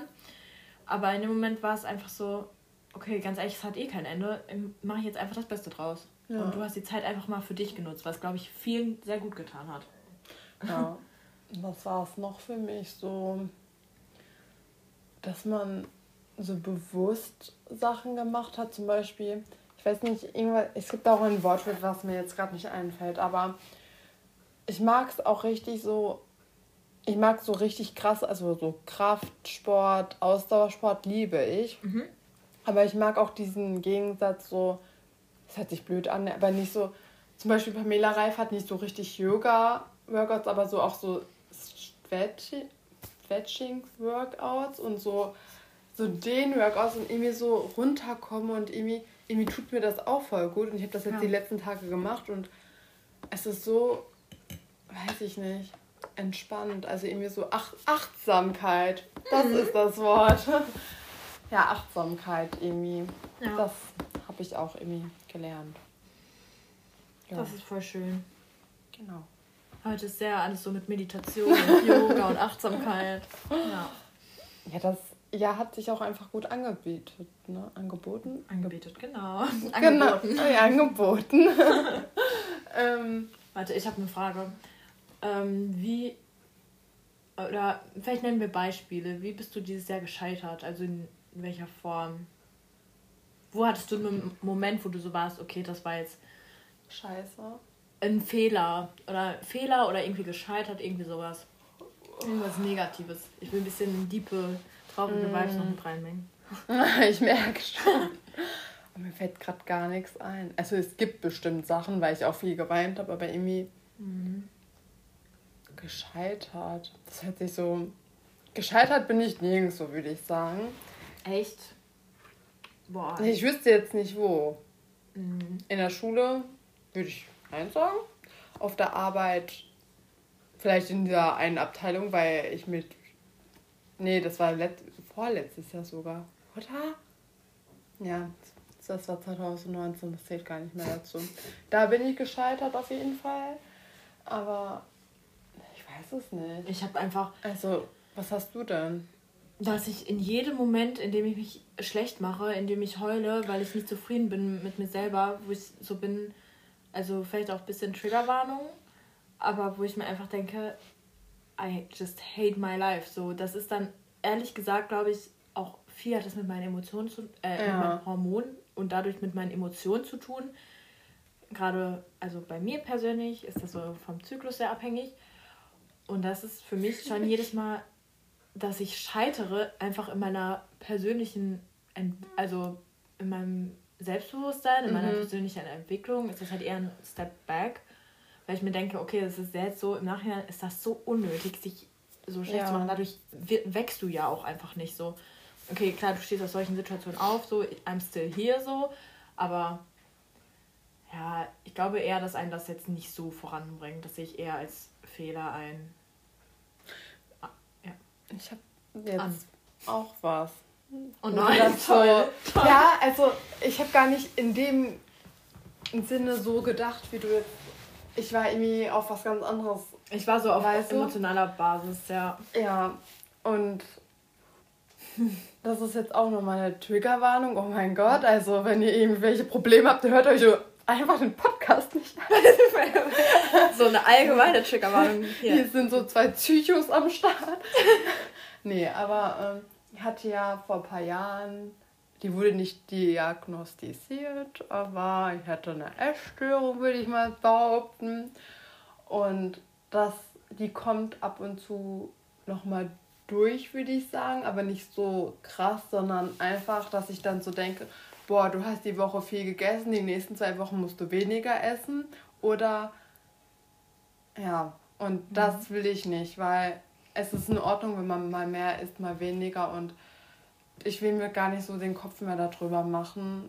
Aber in dem Moment war es einfach so, okay, ganz ehrlich, es hat eh kein Ende, mache ich jetzt einfach das Beste draus. Ja. Und du hast die Zeit einfach mal für dich genutzt, was, glaube ich, vielen sehr gut getan hat. Ja, was war es noch für mich so, dass man so bewusst Sachen gemacht hat, zum Beispiel, ich weiß nicht, irgendwas, es gibt auch ein Wort, was mir jetzt gerade nicht einfällt, aber ich mag es auch richtig so, ich mag so richtig krass, also so Kraftsport, Ausdauersport liebe ich. Mhm. Aber ich mag auch diesen Gegensatz so, das hört sich blöd an, aber nicht so, zum Beispiel Pamela Reif hat nicht so richtig Yoga-Workouts, aber so auch so Stretching-Workouts und so, so den Workouts und irgendwie so runterkommen und irgendwie, irgendwie tut mir das auch voll gut. Und ich habe das jetzt ja. die letzten Tage gemacht und es ist so, weiß ich nicht, entspannt. Also irgendwie so Ach Achtsamkeit. Das mhm. ist das Wort [laughs] ja, Achtsamkeit irgendwie. Ja. Das habe ich auch irgendwie gelernt. Ja. Das ist voll schön. Genau. Heute ist sehr alles so mit Meditation und [laughs] Yoga und Achtsamkeit. Ja. Ja, das ja, hat sich auch einfach gut angebietet, ne? Angeboten? Angebietet, genau. Genau, angeboten. [laughs] Ja, angeboten. ähm, Warte, ich habe eine Frage. Ähm, wie, oder vielleicht nennen wir Beispiele. Wie bist du dieses Jahr gescheitert? Also in in welcher Form? Wo hattest du einen Moment, wo du so warst, okay, das war jetzt. Scheiße. ein Fehler oder Fehler oder irgendwie gescheitert, irgendwie sowas. Irgendwas Negatives. Ich will ein bisschen diepe, traurige Vibes noch mit reinbringen. [laughs] ich merke schon. mir fällt gerade gar nichts ein. Also es gibt bestimmt Sachen, weil ich auch viel geweint habe, aber irgendwie mhm. Gescheitert. Das hört sich so. Gescheitert bin ich nirgends, so würde ich sagen. Echt? Boah. Ich wüsste jetzt nicht wo. Mhm. In der Schule würde ich Nein sagen. Auf der Arbeit vielleicht in dieser einen Abteilung, weil ich mit. Nee, das war let vorletztes Jahr sogar. Oder? Ja, das war 2019, das zählt gar nicht mehr dazu. Da bin ich gescheitert auf jeden Fall. Aber weiß es nicht. Ich habe einfach. Also, was hast du denn? Dass ich in jedem Moment, in dem ich mich schlecht mache, in dem ich heule, weil ich nicht zufrieden bin mit mir selber, wo ich so bin, also vielleicht auch ein bisschen Triggerwarnung, aber wo ich mir einfach denke, I just hate my life. So, das ist dann ehrlich gesagt, glaube ich, auch viel hat das mit meinen Emotionen zu, äh, ja. mit meinen Hormonen und dadurch mit meinen Emotionen zu tun. Gerade, also bei mir persönlich ist das so vom Zyklus sehr abhängig. Und das ist für mich schon jedes Mal, dass ich scheitere, einfach in meiner persönlichen, also in meinem Selbstbewusstsein, in meiner mhm. persönlichen Entwicklung, ist das halt eher ein Step back. Weil ich mir denke, okay, das ist jetzt so, im Nachhinein ist das so unnötig, sich so schlecht ja. zu machen. Dadurch wächst du ja auch einfach nicht so okay, klar, du stehst aus solchen Situationen auf, so, I'm still here, so, aber ja, ich glaube eher, dass einen das jetzt nicht so voranbringt. Das sehe ich eher als Fehler ein. Ah, ja. Ich habe jetzt An. auch was. Oh nein, toll, toll. Ja, also ich habe gar nicht in dem Sinne so gedacht, wie du jetzt. Ich war irgendwie auf was ganz anderes. Ich war so auf emotionaler Basis, ja. Ja, und das ist jetzt auch nochmal eine Triggerwarnung. Oh mein Gott, also wenn ihr irgendwelche Probleme habt, hört euch einfach den Podcast nicht [laughs] so eine allgemeine Triggerwarnung hier. Hier sind so zwei Psychos am Start. nee, aber ähm, ich hatte ja vor ein paar Jahren, die wurde nicht diagnostiziert, aber ich hatte eine Essstörung, würde ich mal behaupten. Und das, die kommt ab und zu nochmal durch, würde ich sagen, aber nicht so krass, sondern einfach, dass ich dann so denke, boah, du hast die Woche viel gegessen, die nächsten zwei Wochen musst du weniger essen oder ja, und mhm. das will ich nicht, weil es ist in Ordnung, wenn man mal mehr isst, mal weniger und ich will mir gar nicht so den Kopf mehr darüber machen,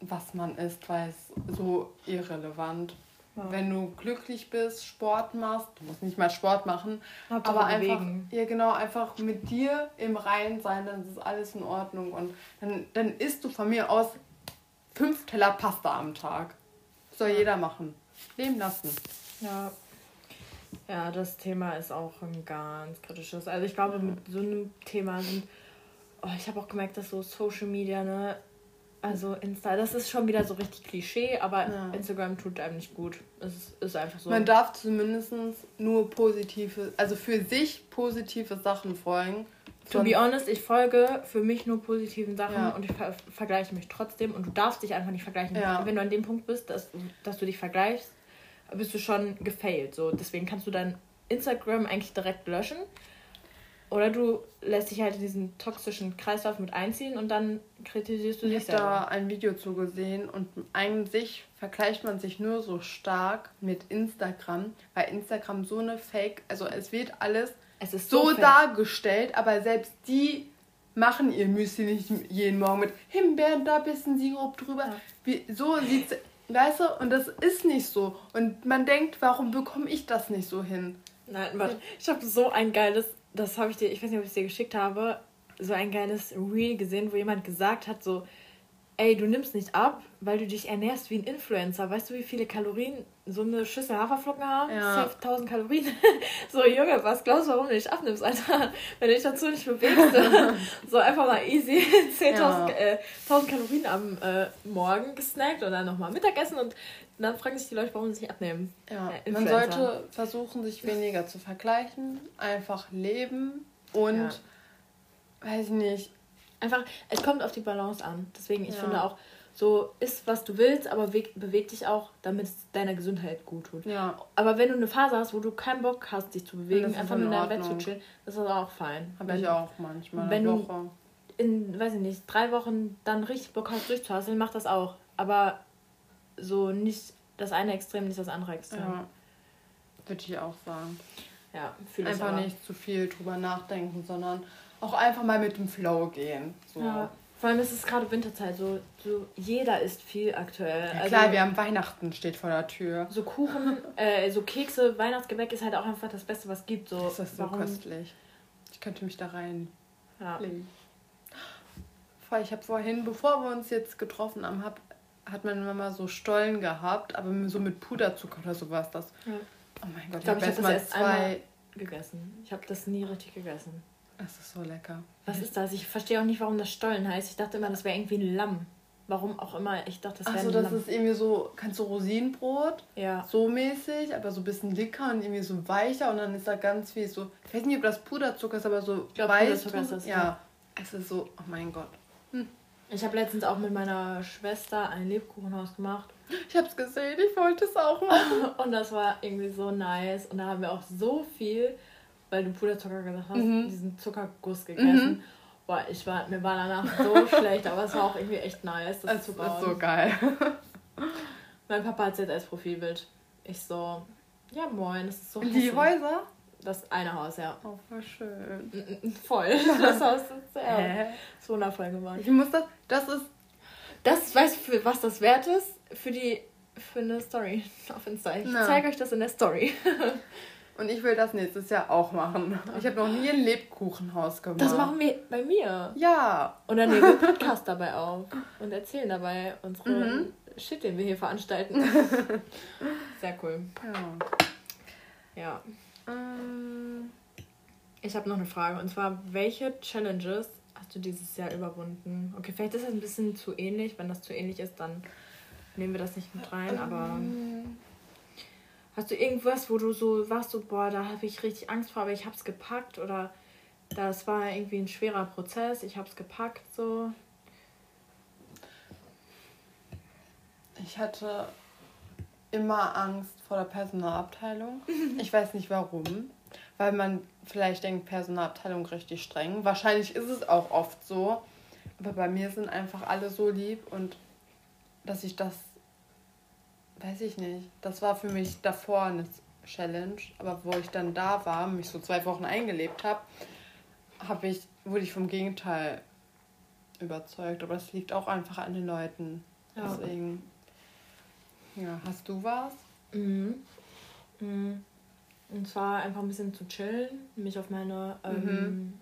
was man isst, weil es so irrelevant ja. Wenn du glücklich bist, Sport machst, du musst nicht mal Sport machen, Hauptsache aber einfach, bewegen. ja genau, einfach mit dir im Reinen sein, dann ist alles in Ordnung und dann, dann isst du von mir aus fünf Teller Pasta am Tag. Soll ja. jeder machen. Leben lassen. Ja. Ja, das Thema ist auch ein ganz kritisches. Also ich glaube, mit so einem Thema sind. Oh, ich habe auch gemerkt, dass so Social Media, ne, also Insta, das ist schon wieder so richtig Klischee, aber ja. Instagram tut einem nicht gut. Es ist einfach so. Man darf zumindest nur positive, also für sich positive Sachen folgen. To be honest, ich folge für mich nur positiven Sachen ja. und ich ver vergleiche mich trotzdem und du darfst dich einfach nicht vergleichen. Ja. Wenn du an dem Punkt bist, dass, dass du dich vergleichst, bist du schon gefailt. So. Deswegen kannst du dein Instagram eigentlich direkt löschen oder du lässt dich halt in diesen toxischen Kreislauf mit einziehen und dann kritisierst du dich ich selber. Ich habe da ein Video zu gesehen und sich vergleicht man sich nur so stark mit Instagram, weil Instagram so eine Fake, also es wird alles es ist so, so dargestellt, aber selbst die machen ihr Müsli nicht jeden Morgen mit Himbeeren, da bisschen Sirup drüber. Ja. Wie, so sieht's, weißt du, und das ist nicht so. Und man denkt, warum bekomme ich das nicht so hin? Nein, warte, ich habe so ein geiles das habe ich dir, ich weiß nicht, ob ich es dir geschickt habe, so ein geiles Reel gesehen, wo jemand gesagt hat, so, ey, du nimmst nicht ab, weil du dich ernährst wie ein Influencer. Weißt du, wie viele Kalorien so eine Schüssel Haferflocken haben? Ja. 1000 Kalorien. [laughs] so, Junge, was glaubst du, warum du nicht abnimmst, Alter? Wenn du dich dazu nicht bewegst. [laughs] so einfach mal easy [laughs] 10.000 ja. äh, Kalorien am äh, Morgen gesnackt und dann nochmal Mittagessen und dann fragen sich die Leute, warum sie sich abnehmen. Ja, äh, man sollte versuchen, sich weniger zu vergleichen, einfach leben und, weiß ich nicht, einfach, es kommt auf die Balance an. Deswegen, ich ja. finde auch, So isst, was du willst, aber beweg, dich auch, damit es deiner Gesundheit gut tut. Ja. Aber wenn du eine Phase hast, wo du keinen Bock hast, dich zu bewegen, einfach nur in deinem Bett zu chillen, das ist auch fein. Habe ich auch manchmal. Wenn Woche. du in, weiß ich nicht, drei Wochen dann richtig Bock hast, durchzuhasseln, mach das auch. Aber so nicht das eine Extrem, nicht das andere Extrem. Ja. Würde ich auch sagen. Ja, Einfach nicht zu viel drüber nachdenken, sondern auch einfach mal mit dem Flow gehen. So. Ja. Vor allem ist es gerade Winterzeit, so, so jeder isst viel aktuell. Ja, klar, also, wir haben Weihnachten steht vor der Tür. So Kuchen, [laughs] äh, so Kekse, Weihnachtsgebäck ist halt auch einfach das Beste, was es gibt. So, das ist so warum? köstlich. Ich könnte mich da rein ja. legen. Ich habe vorhin, bevor wir uns jetzt getroffen haben, hab, hat meine Mama so Stollen gehabt, aber so mit Puderzucker oder sowas. Das. Ja. Oh mein Gott, ich, ich habe erst zwei gegessen. Ich habe das nie richtig gegessen. Das ist so lecker. Was ist das? Ich verstehe auch nicht, warum das Stollen heißt. Ich dachte immer, das wäre irgendwie ein Lamm. Warum auch immer. Ich dachte, das wäre ein Lamm. Achso, das ist irgendwie so, kannst du Rosinenbrot? Ja. So mäßig, aber so ein bisschen dicker und irgendwie so weicher und dann ist da ganz viel so, ich weiß nicht, ob das Puderzucker ist, aber so ich glaub, weiß. Puderzucker ist das, ja. ja. Es ist so, oh mein Gott. Hm. Ich habe letztens auch mit meiner Schwester ein Lebkuchenhaus gemacht. Ich habe es gesehen, ich wollte es auch machen. [laughs] und das war irgendwie so nice. Und da haben wir auch so viel, weil du Puderzucker gesagt hast, mhm. diesen Zuckerguss gegessen. Mhm. Boah, ich war, mir war danach so [laughs] schlecht, aber es war auch irgendwie echt nice, das es bauen. ist so geil. [laughs] mein Papa hat es jetzt als Profilbild. Ich so, ja moin, das ist so Die Häuser? Das eine Haus, ja. Oh, voll schön. Voll. [laughs] Das Haus ist sehr äh. ist wundervoll geworden. Ich muss das, das ist... Das, weißt du, für was das wert ist? Für die, für eine Story auf Insta. Ich zeige euch das in der Story. Und ich will das nächstes Jahr auch machen. Ich habe noch nie ein Lebkuchenhaus gemacht. Das machen wir bei mir. Ja. Und dann nehmen wir Podcast dabei auf und erzählen dabei unsere mhm. Shit, den wir hier veranstalten. [laughs] Sehr cool. Ja. Ja. Ähm. Ich habe noch eine Frage und zwar, welche Challenges hast du dieses Jahr überwunden? Okay, vielleicht ist das ein bisschen zu ähnlich. Wenn das zu ähnlich ist, dann nehmen wir das nicht mit rein, aber. Ähm. Hast du irgendwas, wo du so warst, so, boah, da habe ich richtig Angst vor, aber ich habe es gepackt oder das war irgendwie ein schwerer Prozess, ich habe es gepackt, so? Ich hatte immer Angst vor der Personalabteilung. [laughs] Ich weiß nicht warum, weil man vielleicht denkt, Personalabteilung richtig streng. Wahrscheinlich ist es auch oft so, aber bei mir sind einfach alle so lieb und dass ich das weiß ich nicht. Das war für mich davor eine Challenge, aber wo ich dann da war, mich so zwei Wochen eingelebt habe, habe ich, wurde ich vom Gegenteil überzeugt. Aber es liegt auch einfach an den Leuten. Ja. Deswegen. Ja, hast du was? Mhm. mhm. Und zwar einfach ein bisschen zu chillen, mich auf meine ähm, mhm.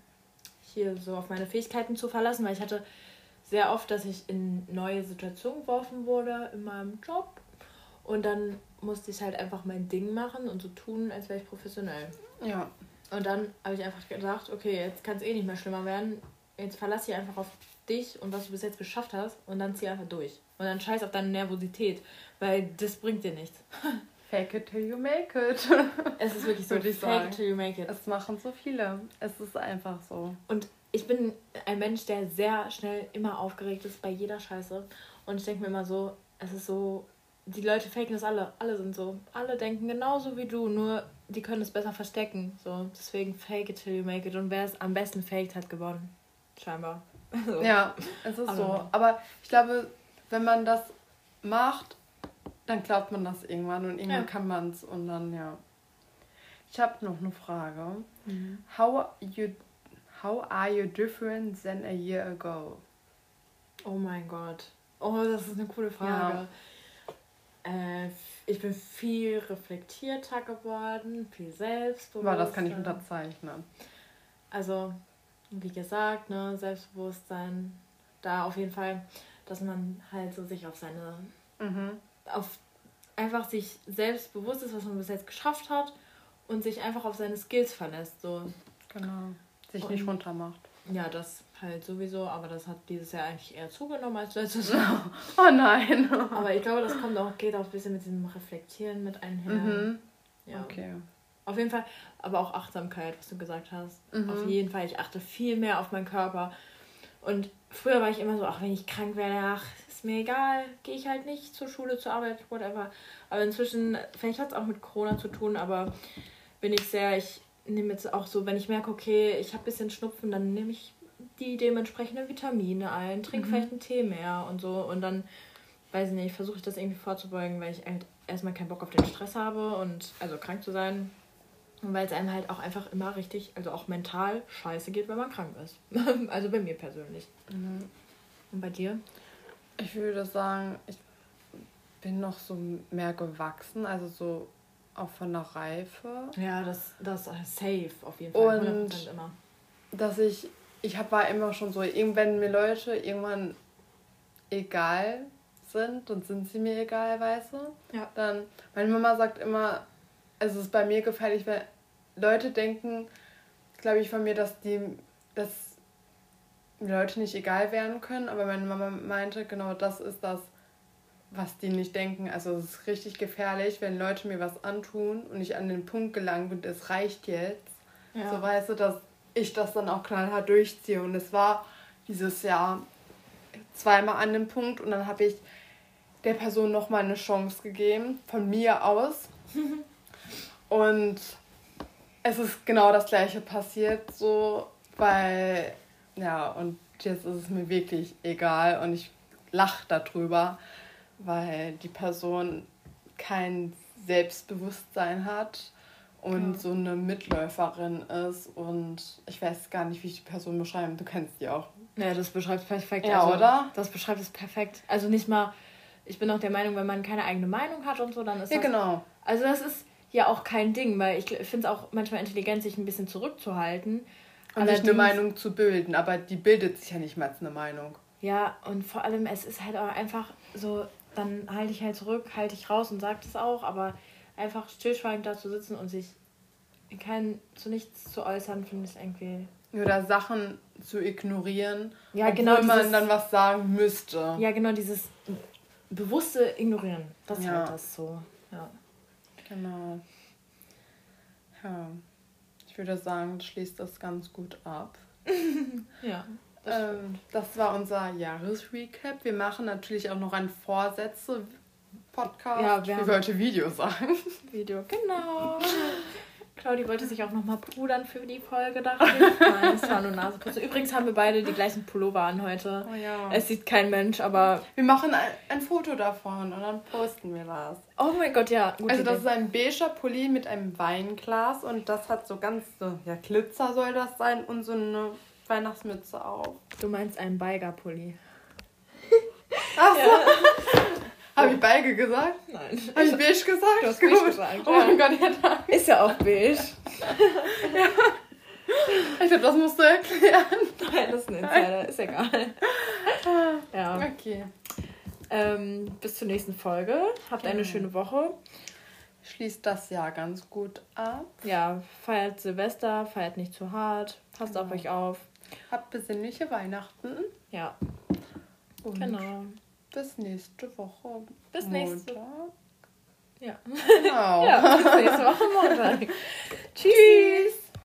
hier so auf meine Fähigkeiten zu verlassen, weil ich hatte sehr oft, dass ich in neue Situationen geworfen wurde in meinem Job und dann musste ich halt einfach mein Ding machen und so tun, als wäre ich professionell. Ja. Und dann habe ich einfach gedacht, okay, jetzt kann es eh nicht mehr schlimmer werden. Jetzt verlasse ich einfach auf dich und was du bis jetzt geschafft hast und dann zieh einfach durch. Und dann scheiß auf deine Nervosität, weil das bringt dir nichts. [laughs] Fake it till you make it. Es ist wirklich so, fake sagen. it till you make it. Es machen so viele. Es ist einfach so. Und ich bin ein Mensch, der sehr schnell immer aufgeregt ist bei jeder Scheiße. Und ich denke mir immer so, es ist so die Leute faken das alle. Alle sind so. Alle denken genauso wie du, nur die können es besser verstecken. So, deswegen fake it till you make it. Und wer es am besten faked, hat gewonnen. Scheinbar. [laughs] So. Ja, es ist Aber so. Aber ich glaube, wenn man das macht, dann glaubt man das irgendwann und irgendwann ja. kann man es und dann, ja. Ich habe noch eine Frage. Mhm. How, you, how are you different than a year ago? Oh mein Gott. Oh, das ist eine coole Frage. Ja. Äh, ich bin viel reflektierter geworden, viel selbstbewusster. Aber das kann ich unterzeichnen. Also, wie gesagt, ne, Selbstbewusstsein, da auf jeden Fall, dass man halt so sich auf seine, mhm. auf einfach sich selbstbewusst ist, was man bis jetzt geschafft hat und sich einfach auf seine Skills verlässt. So. Genau. Sich und, nicht runtermacht. Ja, das halt sowieso, aber das hat dieses Jahr eigentlich eher zugenommen als letztes [laughs] Jahr. oh nein. aber ich glaube, das kommt auch, geht auch ein bisschen mit diesem Reflektieren mit einher. Mhm. Ja. Okay. Auf jeden Fall, aber auch Achtsamkeit, was du gesagt hast. Mhm. Auf jeden Fall, ich achte viel mehr auf meinen Körper. Und früher war ich immer so, ach, wenn ich krank werde, ach, ist mir egal, gehe ich halt nicht zur Schule, zur Arbeit, whatever. Aber inzwischen, vielleicht hat es auch mit Corona zu tun, aber bin ich sehr, ich nehme jetzt auch so, wenn ich merke, okay, ich habe ein bisschen Schnupfen, dann nehme ich die dementsprechenden Vitamine ein, trinke mhm. vielleicht einen Tee mehr und so. Und dann, weiß ich nicht, versuche ich das irgendwie vorzubeugen, weil ich halt erstmal keinen Bock auf den Stress habe und also krank zu sein. Und weil es einem halt auch einfach immer richtig, also auch mental scheiße geht, wenn man krank ist. [laughs] also bei mir persönlich. Mhm. Und bei dir? Ich würde sagen, ich bin noch so mehr gewachsen, also so auch von der Reife. Ja, das, das safe auf jeden Fall. Und immer. dass ich, ich hab, war immer schon so, wenn mir Leute irgendwann egal sind, dann sind sie mir egal, weißt du? Ja. Dann, meine Mama sagt immer, es ist bei mir gefährlich, wenn Leute denken, glaube ich, von mir, dass die, dass Leute nicht egal werden können, aber meine Mama meinte, genau das ist das, was die nicht denken. Also es ist richtig gefährlich, wenn Leute mir was antun und ich an den Punkt gelangt bin, es reicht jetzt. Ja. So weißt du, dass ich das dann auch knallhart durchziehe. Und es war dieses Jahr zweimal an dem Punkt und dann habe ich der Person nochmal eine Chance gegeben, von mir aus. [laughs] und es ist genau das gleiche passiert, so, weil, ja, und jetzt ist es mir wirklich egal und ich lache darüber, weil die Person kein Selbstbewusstsein hat und ja. so eine Mitläuferin ist und ich weiß gar nicht, wie ich die Person beschreiben. Du kennst die auch. Ja, das beschreibt es perfekt. Ja, also, oder? Das beschreibt es perfekt. Also nicht mal, ich bin auch der Meinung, wenn man keine eigene Meinung hat und so, dann ist ja, das... Ja, genau. Also das ist ja auch kein Ding, weil ich finde es auch manchmal intelligent, sich ein bisschen zurückzuhalten. Und sich eine Meinung zu bilden, aber die bildet sich ja nicht mal als eine Meinung. Ja, und vor allem, es ist halt auch einfach so, dann halte ich halt zurück, halte ich raus und sage das auch, aber einfach stillschweigend da zu sitzen und sich kein, zu nichts zu äußern, finde ich irgendwie. Oder Sachen zu ignorieren, ja, obwohl genau, dieses, man dann was sagen müsste. Ja, genau, dieses bewusste Ignorieren. Das ist ja. halt das so. Ja. Genau. Ja. Ich würde sagen, schließt das ganz gut ab. [laughs] ja. Das, ähm, das war unser Jahresrecap. Wir machen natürlich auch noch ein Vorsätze-Podcast. Ja, wir ich wollte Video sagen. Video, genau. [laughs] Claudi wollte sich auch nochmal pudern für die Folge, dachte ich. [laughs] Nein, es war nur Naseputze. Übrigens haben wir beide die gleichen Pullover an heute. Oh ja. Es sieht kein Mensch, aber. Wir machen ein, ein Foto davon und dann posten wir das. Oh mein Gott, ja. also, Idee. das ist ein beiger Pulli mit einem Weinglas und das hat so ganz so, ja, Glitzer soll das sein und so eine Weihnachtsmütze auf. Du meinst einen Beiger-Pulli. [laughs] Ach so. [laughs] Ja. Habe ich Beige gesagt? Nein. Habe ich beige gesagt? Du hast beige gesagt. Oh mein Gott, ja, danke. Ist ja auch beige. [laughs] ja. Ich glaube, das musst du erklären. Nein, das ist ein Insider. Ist egal. ja. Okay. Ähm, bis zur nächsten Folge. Habt eine schöne Woche. Schließt das Jahr ganz gut ab. Ja, feiert Silvester, feiert nicht zu hart. Passt genau. auf euch auf. Habt besinnliche Weihnachten. Ja. Und genau. Bis nächste Woche. Bis nächste Woche. Ja. Genau. [laughs] ja, bis nächste Woche Montag. [laughs] Tschüss.